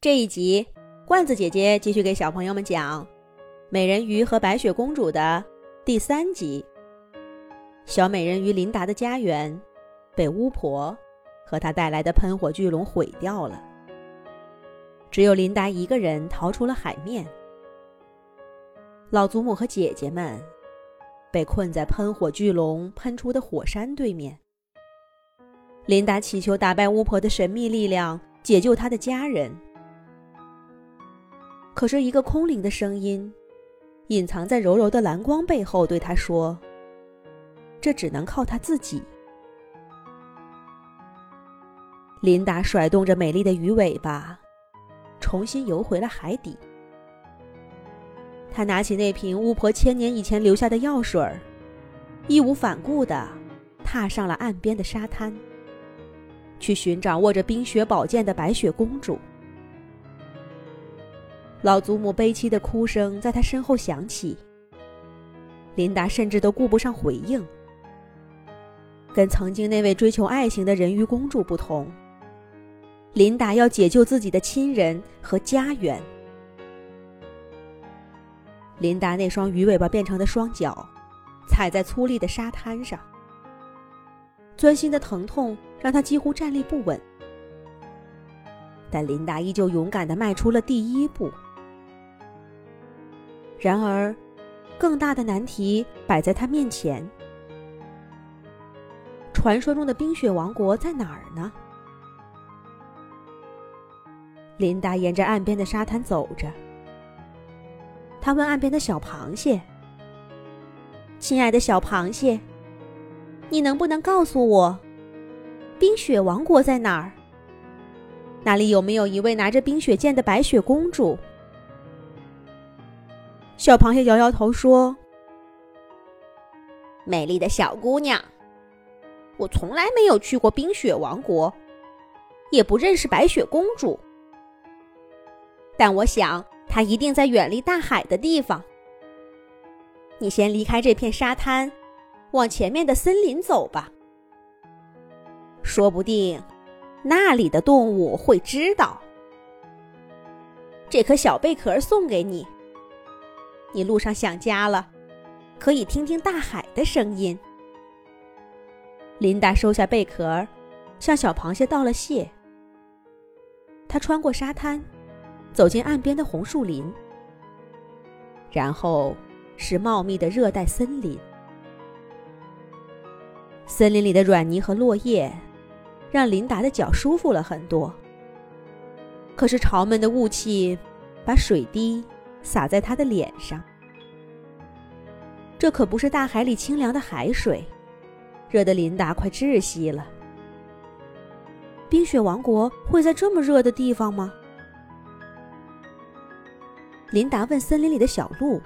这一集，罐子姐姐继续给小朋友们讲《美人鱼和白雪公主》的第三集。小美人鱼琳达的家园被巫婆和她带来的喷火巨龙毁掉了，只有琳达一个人逃出了海面。老祖母和姐姐们被困在喷火巨龙喷出的火山对面。琳达祈求打败巫婆的神秘力量，解救她的家人。可是，一个空灵的声音，隐藏在柔柔的蓝光背后，对他说：“这只能靠他自己。”琳达甩动着美丽的鱼尾巴，重新游回了海底。他拿起那瓶巫婆千年以前留下的药水，义无反顾地踏上了岸边的沙滩，去寻找握着冰雪宝剑的白雪公主。老祖母悲凄的哭声在他身后响起。琳达甚至都顾不上回应。跟曾经那位追求爱情的人鱼公主不同，琳达要解救自己的亲人和家园。琳达那双鱼尾巴变成的双脚，踩在粗粝的沙滩上，钻心的疼痛让她几乎站立不稳。但琳达依旧勇敢地迈出了第一步。然而，更大的难题摆在他面前。传说中的冰雪王国在哪儿呢？琳达沿着岸边的沙滩走着，他问岸边的小螃蟹：“亲爱的小螃蟹，你能不能告诉我，冰雪王国在哪儿？那里有没有一位拿着冰雪剑的白雪公主？”小螃蟹摇摇头说：“美丽的小姑娘，我从来没有去过冰雪王国，也不认识白雪公主。但我想她一定在远离大海的地方。你先离开这片沙滩，往前面的森林走吧。说不定那里的动物会知道。这颗小贝壳送给你。”你路上想家了，可以听听大海的声音。琳达收下贝壳，向小螃蟹道了谢。她穿过沙滩，走进岸边的红树林，然后是茂密的热带森林。森林里的软泥和落叶，让琳达的脚舒服了很多。可是潮闷的雾气，把水滴。洒在他的脸上，这可不是大海里清凉的海水，热得琳达快窒息了。冰雪王国会在这么热的地方吗？琳达问森林里的小鹿：“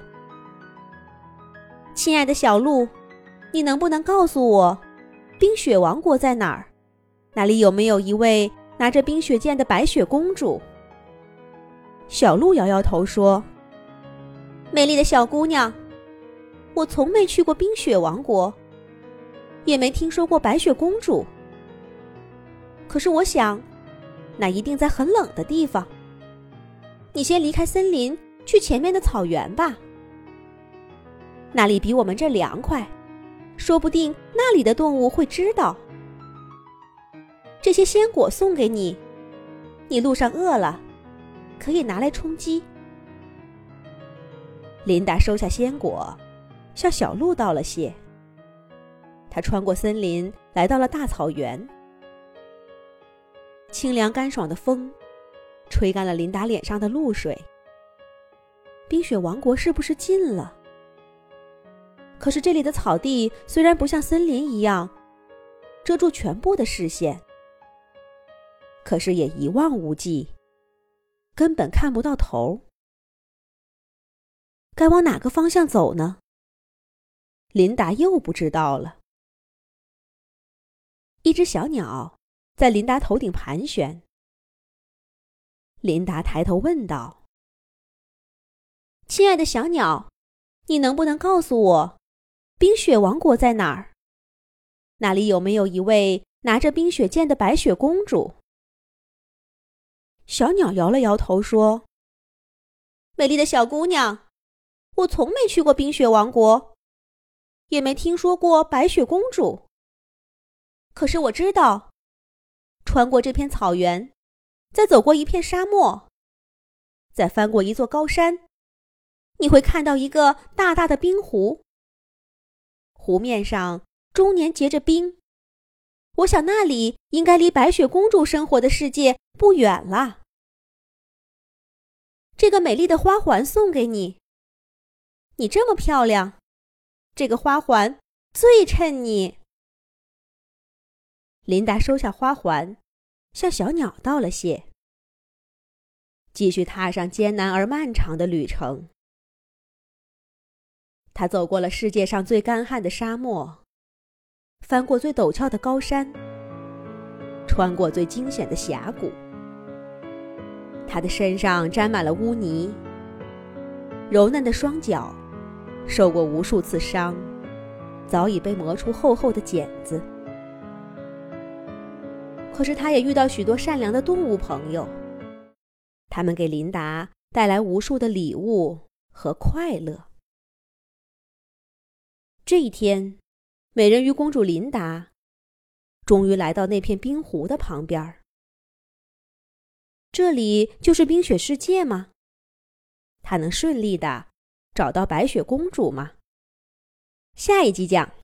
亲爱的小鹿，你能不能告诉我，冰雪王国在哪儿？那里有没有一位拿着冰雪剑的白雪公主？”小鹿摇摇头说。美丽的小姑娘，我从没去过冰雪王国，也没听说过白雪公主。可是我想，那一定在很冷的地方。你先离开森林，去前面的草原吧。那里比我们这凉快，说不定那里的动物会知道。这些鲜果送给你，你路上饿了，可以拿来充饥。琳达收下鲜果，向小鹿道了谢。她穿过森林，来到了大草原。清凉干爽的风，吹干了琳达脸上的露水。冰雪王国是不是近了？可是这里的草地虽然不像森林一样遮住全部的视线，可是也一望无际，根本看不到头儿。该往哪个方向走呢？琳达又不知道了。一只小鸟在琳达头顶盘旋。琳达抬头问道：“亲爱的小鸟，你能不能告诉我，冰雪王国在哪儿？那里有没有一位拿着冰雪剑的白雪公主？”小鸟摇了摇头说：“美丽的小姑娘，我从没去过冰雪王国，也没听说过白雪公主。可是我知道，穿过这片草原，再走过一片沙漠，再翻过一座高山，你会看到一个大大的冰湖。湖面上终年结着冰。”我想那里应该离白雪公主生活的世界不远了。这个美丽的花环送给你。你这么漂亮，这个花环最衬你。琳达收下花环，向小鸟道了谢，继续踏上艰难而漫长的旅程。他走过了世界上最干旱的沙漠。翻过最陡峭的高山，穿过最惊险的峡谷，他的身上沾满了污泥，柔嫩的双脚受过无数次伤，早已被磨出厚厚的茧子。可是，他也遇到许多善良的动物朋友，他们给琳达带来无数的礼物和快乐。这一天。美人鱼公主琳达终于来到那片冰湖的旁边儿。这里就是冰雪世界吗？她能顺利的找到白雪公主吗？下一集讲。